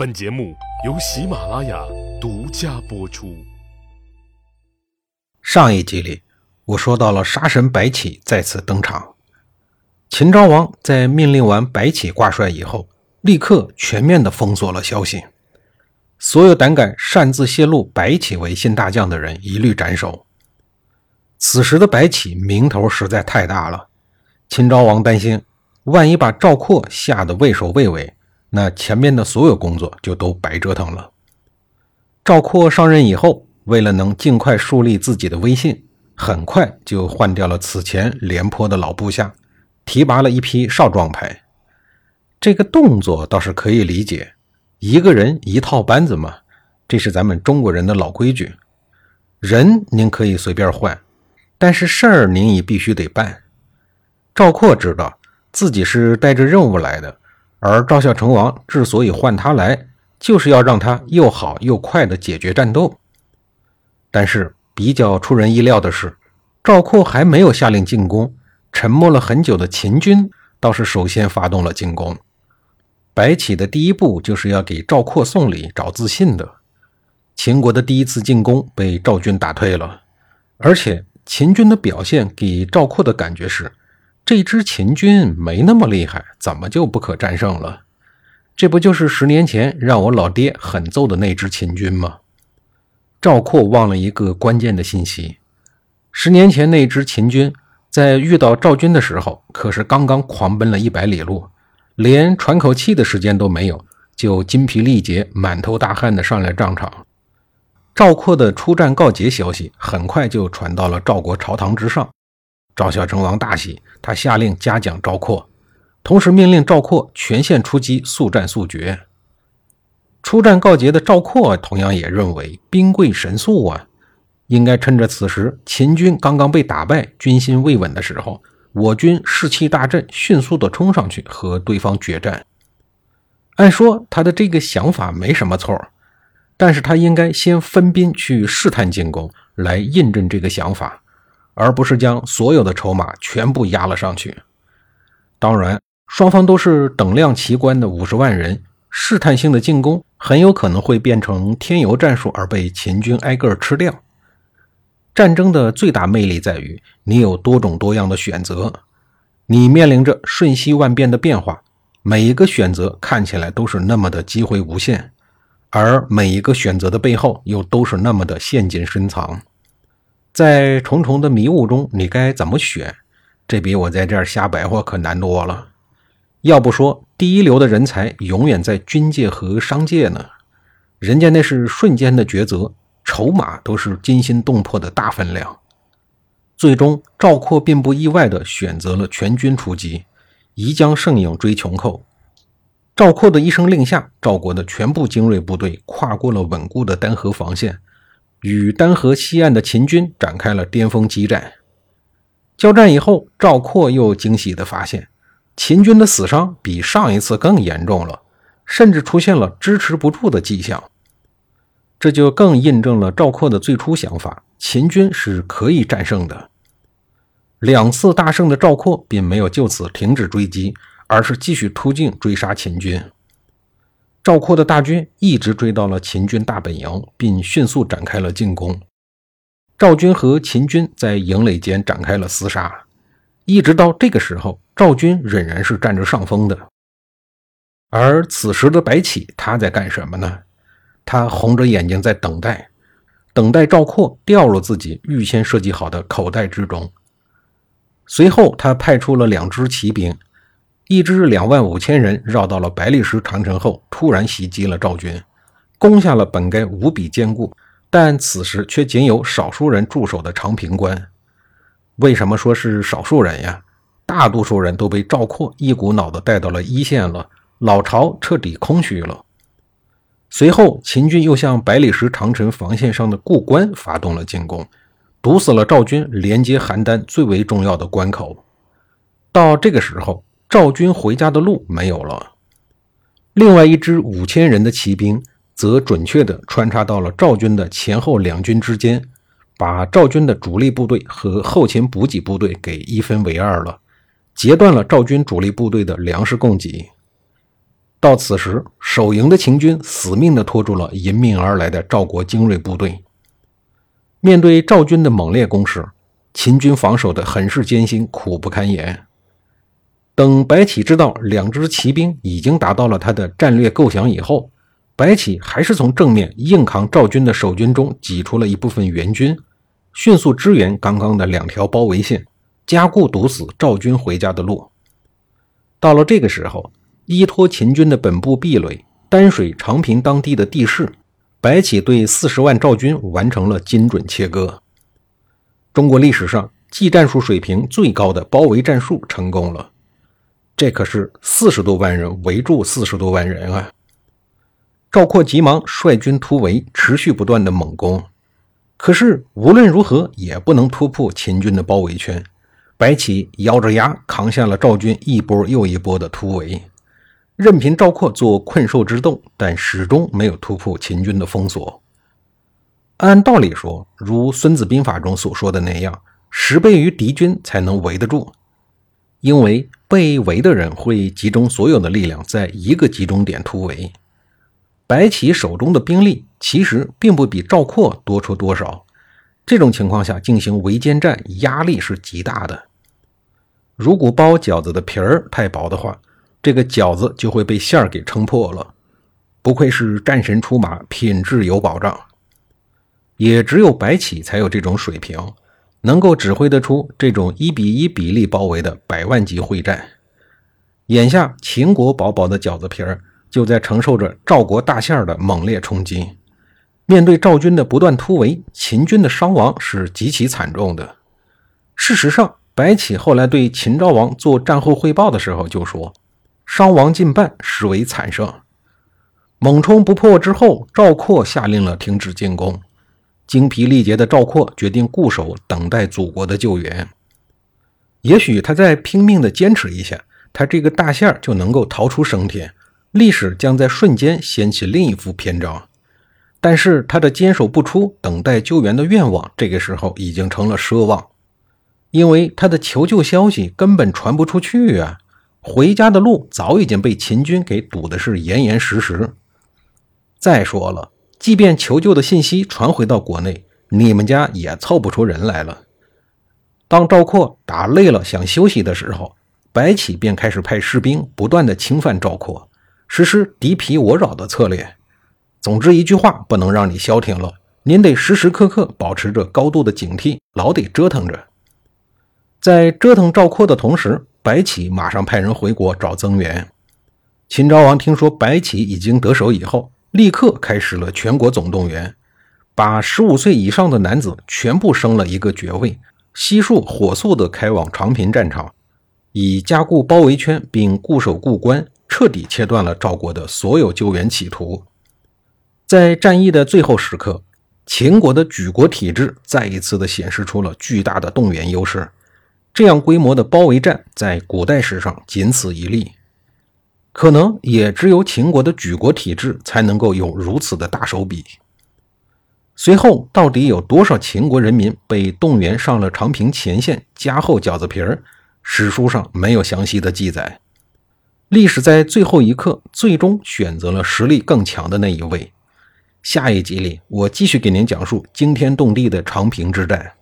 本节目由喜马拉雅独家播出。上一集里，我说到了杀神白起再次登场。秦昭王在命令完白起挂帅以后，立刻全面的封锁了消息，所有胆敢擅自泄露白起为新大将的人一律斩首。此时的白起名头实在太大了，秦昭王担心，万一把赵括吓得畏首畏尾。那前面的所有工作就都白折腾了。赵括上任以后，为了能尽快树立自己的威信，很快就换掉了此前廉颇的老部下，提拔了一批少壮派。这个动作倒是可以理解，一个人一套班子嘛，这是咱们中国人的老规矩。人您可以随便换，但是事儿您也必须得办。赵括知道自己是带着任务来的。而赵孝成王之所以换他来，就是要让他又好又快地解决战斗。但是比较出人意料的是，赵括还没有下令进攻，沉默了很久的秦军倒是首先发动了进攻。白起的第一步就是要给赵括送礼、找自信的。秦国的第一次进攻被赵军打退了，而且秦军的表现给赵括的感觉是。这支秦军没那么厉害，怎么就不可战胜了？这不就是十年前让我老爹狠揍的那支秦军吗？赵括忘了一个关键的信息：十年前那支秦军在遇到赵军的时候，可是刚刚狂奔了一百里路，连喘口气的时间都没有，就筋疲力竭、满头大汗的上了战场。赵括的出战告捷消息很快就传到了赵国朝堂之上。赵孝成王大喜，他下令嘉奖赵括，同时命令赵括全线出击，速战速决。出战告捷的赵括同样也认为兵贵神速啊，应该趁着此时秦军刚刚被打败、军心未稳的时候，我军士气大振，迅速的冲上去和对方决战。按说他的这个想法没什么错，但是他应该先分兵去试探进攻，来印证这个想法。而不是将所有的筹码全部压了上去。当然，双方都是等量齐观的五十万人，试探性的进攻很有可能会变成添油战术，而被秦军挨个吃掉。战争的最大魅力在于你有多种多样的选择，你面临着瞬息万变的变化，每一个选择看起来都是那么的机会无限，而每一个选择的背后又都是那么的陷阱深藏。在重重的迷雾中，你该怎么选？这比我在这儿瞎白话可难多了。要不说第一流的人才永远在军界和商界呢，人家那是瞬间的抉择，筹码都是惊心动魄的大分量。最终，赵括并不意外地选择了全军出击，宜将胜影追穷寇。赵括的一声令下，赵国的全部精锐部队跨过了稳固的丹河防线。与丹河西岸的秦军展开了巅峰激战。交战以后，赵括又惊喜地发现，秦军的死伤比上一次更严重了，甚至出现了支持不住的迹象。这就更印证了赵括的最初想法：秦军是可以战胜的。两次大胜的赵括并没有就此停止追击，而是继续突进追杀秦军。赵括的大军一直追到了秦军大本营，并迅速展开了进攻。赵军和秦军在营垒间展开了厮杀，一直到这个时候，赵军仍然是占着上风的。而此时的白起，他在干什么呢？他红着眼睛在等待，等待赵括掉入自己预先设计好的口袋之中。随后，他派出了两支骑兵。一支两万五千人绕到了百里石长城后，突然袭击了赵军，攻下了本该无比坚固，但此时却仅有少数人驻守的长平关。为什么说是少数人呀？大多数人都被赵括一股脑的带到了一线了，老巢彻底空虚了。随后，秦军又向百里石长城防线上的固关发动了进攻，堵死了赵军连接邯郸最为重要的关口。到这个时候。赵军回家的路没有了，另外一支五千人的骑兵则准确地穿插到了赵军的前后两军之间，把赵军的主力部队和后勤补给部队给一分为二了，截断了赵军主力部队的粮食供给。到此时，守营的秦军死命地拖住了迎面而来的赵国精锐部队。面对赵军的猛烈攻势，秦军防守的很是艰辛，苦不堪言。等白起知道两支骑兵已经达到了他的战略构想以后，白起还是从正面硬扛赵军的守军中挤出了一部分援军，迅速支援刚刚的两条包围线，加固堵死赵军回家的路。到了这个时候。依托秦军的本部壁垒，丹水、长平当地的地势，白起对四十万赵军完成了精准切割。中国历史上技战术水平最高的包围战术成功了。这可是四十多万人围住四十多万人啊！赵括急忙率军突围，持续不断的猛攻，可是无论如何也不能突破秦军的包围圈。白起咬着牙扛下了赵军一波又一波的突围。任凭赵括做困兽之斗，但始终没有突破秦军的封锁。按道理说，如《孙子兵法》中所说的那样，十倍于敌军才能围得住。因为被围的人会集中所有的力量在一个集中点突围。白起手中的兵力其实并不比赵括多出多少，这种情况下进行围歼战，压力是极大的。如果包饺子的皮儿太薄的话，这个饺子就会被馅儿给撑破了。不愧是战神出马，品质有保障。也只有白起才有这种水平，能够指挥得出这种一比一比例包围的百万级会战。眼下秦国薄薄的饺子皮儿就在承受着赵国大馅儿的猛烈冲击。面对赵军的不断突围，秦军的伤亡是极其惨重的。事实上，白起后来对秦昭王做战后汇报的时候就说。伤亡近半，实为惨胜。猛冲不破之后，赵括下令了停止进攻。精疲力竭的赵括决定固守，等待祖国的救援。也许他再拼命的坚持一下，他这个大线就能够逃出升天，历史将在瞬间掀起另一幅篇章。但是他的坚守不出，等待救援的愿望，这个时候已经成了奢望，因为他的求救消息根本传不出去啊。回家的路早已经被秦军给堵的是严严实实。再说了，即便求救的信息传回到国内，你们家也凑不出人来了。当赵括打累了想休息的时候，白起便开始派士兵不断的侵犯赵括，实施敌疲我扰的策略。总之一句话，不能让你消停了，您得时时刻刻保持着高度的警惕，老得折腾着。在折腾赵括的同时，白起马上派人回国找增援。秦昭王听说白起已经得手以后，立刻开始了全国总动员，把十五岁以上的男子全部升了一个爵位，悉数火速地开往长平战场，以加固包围圈并固守固关，彻底切断了赵国的所有救援企图。在战役的最后时刻，秦国的举国体制再一次地显示出了巨大的动员优势。这样规模的包围战，在古代史上仅此一例，可能也只有秦国的举国体制才能够有如此的大手笔。随后，到底有多少秦国人民被动员上了长平前线加厚饺子皮儿，史书上没有详细的记载。历史在最后一刻最终选择了实力更强的那一位。下一集里，我继续给您讲述惊天动地的长平之战。